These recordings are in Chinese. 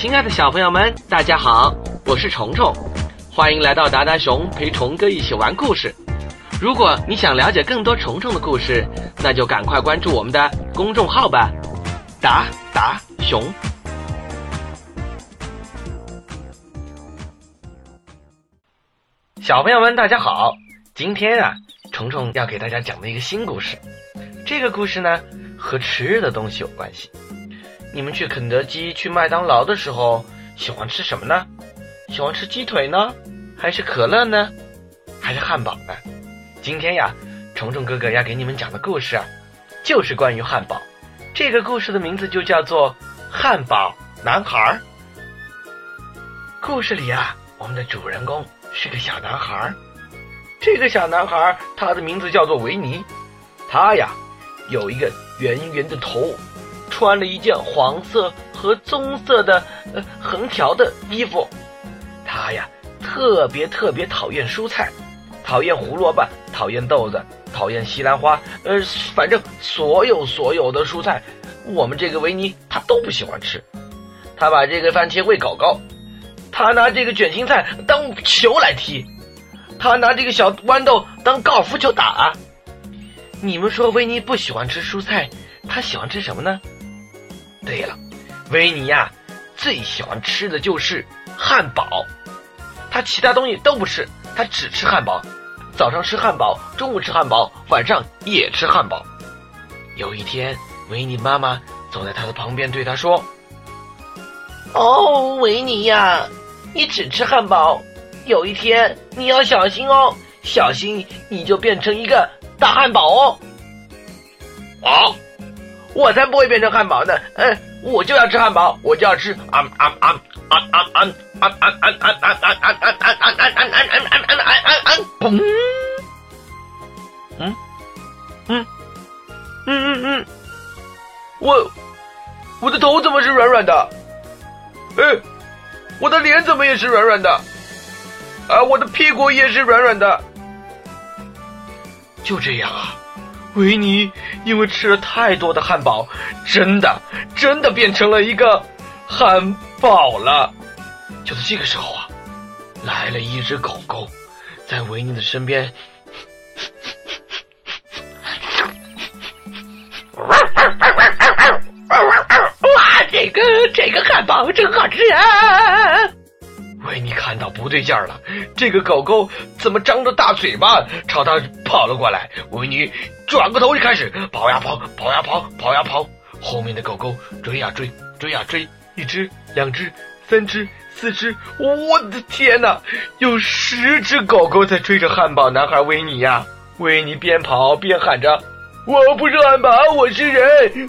亲爱的小朋友们，大家好，我是虫虫，欢迎来到达达熊陪虫哥一起玩故事。如果你想了解更多虫虫的故事，那就赶快关注我们的公众号吧，达达熊。小朋友们，大家好，今天啊，虫虫要给大家讲的一个新故事。这个故事呢，和吃的东西有关系。你们去肯德基、去麦当劳的时候，喜欢吃什么呢？喜欢吃鸡腿呢，还是可乐呢，还是汉堡呢？今天呀，虫虫哥哥要给你们讲的故事啊，就是关于汉堡。这个故事的名字就叫做《汉堡男孩》。故事里啊，我们的主人公是个小男孩。这个小男孩他的名字叫做维尼，他呀有一个圆圆的头。穿了一件黄色和棕色的呃横条的衣服，他呀特别特别讨厌蔬菜，讨厌胡萝卜，讨厌豆子，讨厌西兰花，呃，反正所有所有的蔬菜，我们这个维尼他都不喜欢吃。他把这个番茄喂狗狗，他拿这个卷心菜当球来踢，他拿这个小豌豆当高尔夫球打。你们说维尼不喜欢吃蔬菜，他喜欢吃什么呢？对了，维尼呀，最喜欢吃的就是汉堡。他其他东西都不吃，他只吃汉堡。早上吃汉堡，中午吃汉堡，晚上也吃汉堡。有一天，维尼妈妈走在他的旁边，对他说：“哦，维尼呀，你只吃汉堡，有一天你要小心哦，小心你就变成一个大汉堡哦。”啊！我才不会变成汉堡呢！嗯，我就要吃汉堡，我就要吃啊啊啊啊啊啊啊啊啊啊啊啊啊啊啊啊啊啊啊！砰！嗯嗯嗯嗯嗯，我我的头怎么是软软的？哎，我的脸怎么也是软软的？啊，我的屁股也是软软的。就这样啊。维尼因为吃了太多的汉堡，真的真的变成了一个汉堡了。就在这个时候啊，来了一只狗狗，在维尼的身边。哇，这个这个汉堡真好吃啊！维尼看到不对劲儿了，这个狗狗怎么张着大嘴巴朝他跑了过来？维尼转过头就开始跑呀跑，跑呀跑，跑呀跑。后面的狗狗追呀追，追呀追，一只、两只、三只、四只，我的天哪，有十只狗狗在追着汉堡男孩维尼呀！维尼边跑边喊着：“我不是汉堡，我是人！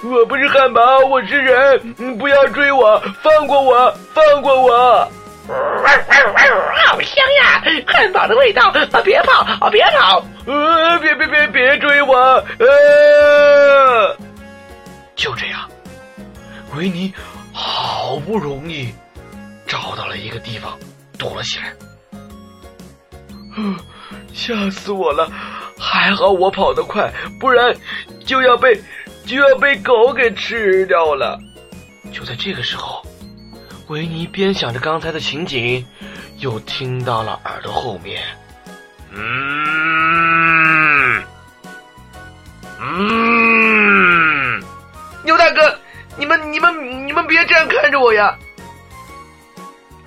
我不是汉堡，我是人！不要追我，放过我，放过我！” 汉堡的味道！啊，别跑，啊，别跑！呃，别别别别追我！呃，就这样，维尼好不容易找到了一个地方躲了起来。吓死我了！还好我跑得快，不然就要被就要被狗给吃掉了。就在这个时候。维尼边想着刚才的情景，又听到了耳朵后面，嗯嗯，牛大哥，你们你们你们别这样看着我呀！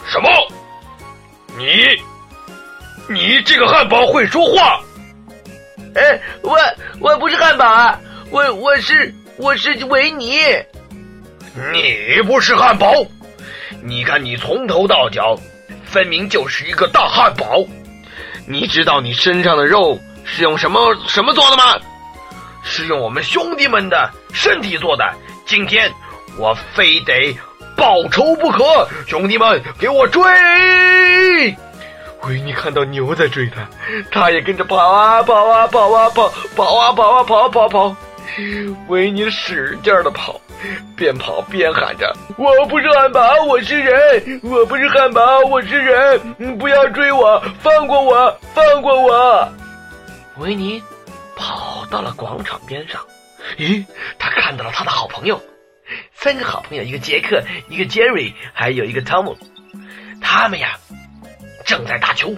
什么？你你这个汉堡会说话？哎，我我不是汉堡啊，我我是我是维尼。你不是汉堡？你看，你从头到脚，分明就是一个大汉堡。你知道你身上的肉是用什么什么做的吗？是用我们兄弟们的身体做的。今天我非得报仇不可，兄弟们，给我追！维尼看到牛在追他，他也跟着跑啊跑啊跑啊跑，跑啊跑啊跑跑跑。维尼使劲的跑。边跑边喊着：“我不是汉堡，我是人！我不是汉堡，我是人！不要追我，放过我，放过我！”维尼跑到了广场边上，咦，他看到了他的好朋友三个好朋友，一个杰克，一个杰瑞，还有一个汤姆。他们呀，正在打球。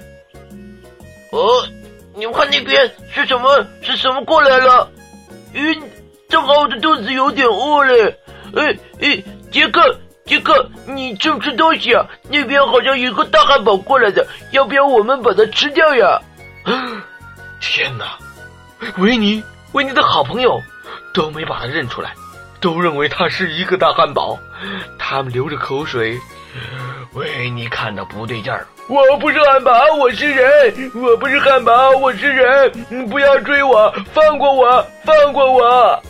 哦，你们看那边是什么？是什么过来了？咦，正好我的肚子有点饿嘞。哎哎，杰克，杰克，你吃不吃东西啊？那边好像有个大汉堡过来的，要不要我们把它吃掉呀？天哪！维尼，维尼的好朋友都没把他认出来，都认为他是一个大汉堡。他们流着口水。维尼看到不对劲儿，我不是汉堡，我是人。我不是汉堡，我是人。你不要追我，放过我，放过我。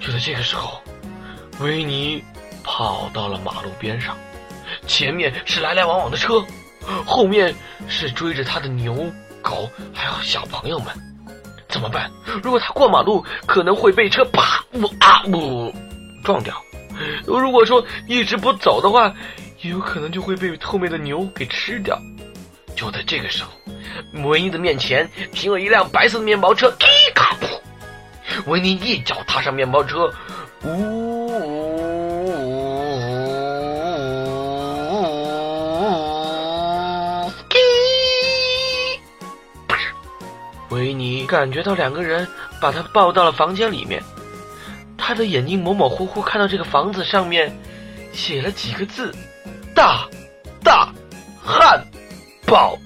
就在这个时候，维尼跑到了马路边上，前面是来来往往的车，后面是追着他的牛、狗还有小朋友们。怎么办？如果他过马路，可能会被车啪呜啊呜撞掉。如果说一直不走的话，也有可能就会被后面的牛给吃掉。就在这个时候，维尼的面前停了一辆白色的面包车，咔噗！维尼一脚踏上面包车，呜！维尼感觉到两个人把他抱到了房间里面，他的眼睛模模糊糊看到这个房子上面写了几个字：“大，大，汉堡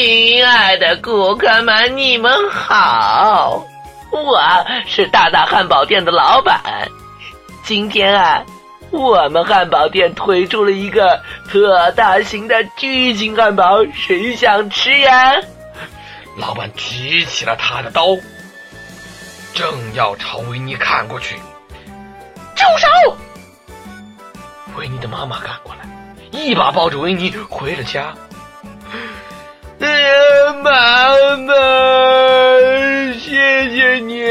亲爱的顾客们，你们好，我是大大汉堡店的老板。今天啊。我们汉堡店推出了一个特大型的巨型汉堡，谁想吃呀？老板举起了他的刀，正要朝维尼砍过去。住手！维尼的妈妈赶过来，一把抱着维尼回了家。哎呀，妈妈，谢谢你！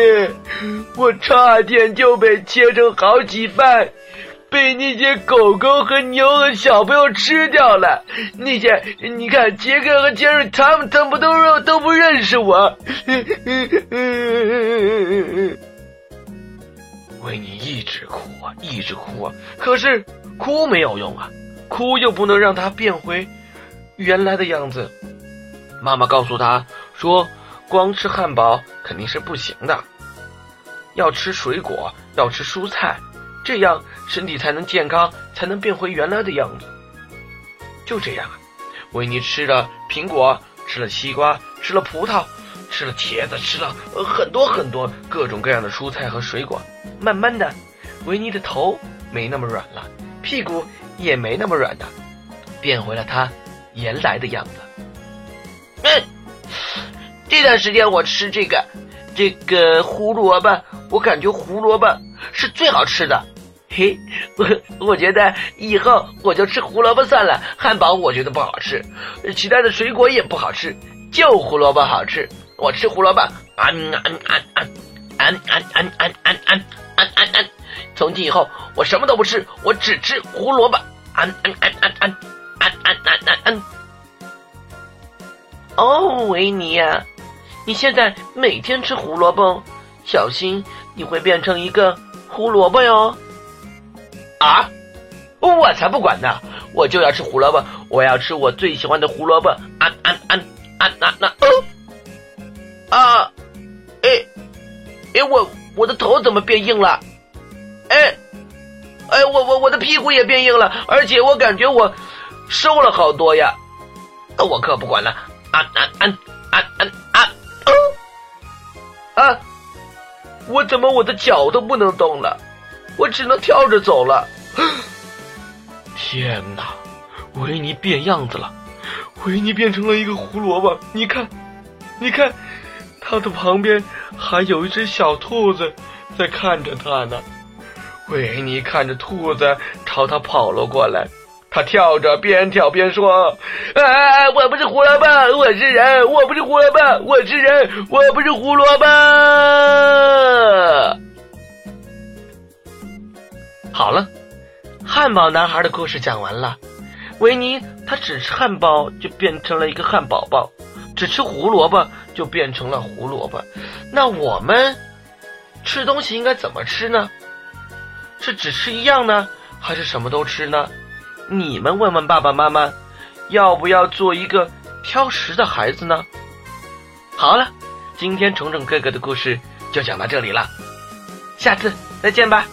我差点就被切成好几半。被那些狗狗和牛和小朋友吃掉了。那些，你看，杰克和杰瑞，他们他们都认都不认识我。为你一直哭啊，一直哭啊，可是哭没有用啊，哭又不能让他变回原来的样子。妈妈告诉他说，光吃汉堡肯定是不行的，要吃水果，要吃蔬菜。这样身体才能健康，才能变回原来的样子。就这样，维尼吃了苹果，吃了西瓜，吃了葡萄，吃了茄子，吃了很多很多各种各样的蔬菜和水果。慢慢的，维尼的头没那么软了，屁股也没那么软的，变回了他原来的样子。嗯，这段时间我吃这个这个胡萝卜，我感觉胡萝卜是最好吃的。嘿，我 我觉得以后我就吃胡萝卜算了。汉堡我觉得不好吃，其他的水果也不好吃，就胡萝卜好吃。我吃胡萝卜，啊啊啊啊啊啊啊啊啊啊啊！从今以后我什么都不吃，我只吃胡萝卜。啊啊啊啊啊啊啊啊啊！哦，维尼呀，你现在每天吃胡萝卜，小心你会变成一个胡萝卜哟。啊！我才不管呢！我就要吃胡萝卜，我要吃我最喜欢的胡萝卜！啊啊啊啊啊啊！哦啊！哎哎，我我的头怎么变硬了？哎哎，我我我的屁股也变硬了，而且我感觉我瘦了好多呀！我可不管了！啊啊啊啊啊啊！啊！我怎么我的脚都不能动了？我只能跳着走了。天哪，维尼变样子了！维尼变成了一个胡萝卜。你看，你看，他的旁边还有一只小兔子在看着他呢。维尼看着兔子朝他跑了过来，他跳着，边跳边说：“哎，我不是胡萝卜，我是人；我不是胡萝卜，我是人；我不是胡萝卜。”好了，汉堡男孩的故事讲完了。维尼他只吃汉堡就变成了一个汉堡包，只吃胡萝卜就变成了胡萝卜。那我们吃东西应该怎么吃呢？是只吃一样呢，还是什么都吃呢？你们问问爸爸妈妈，要不要做一个挑食的孩子呢？好了，今天虫虫哥哥的故事就讲到这里了，下次再见吧。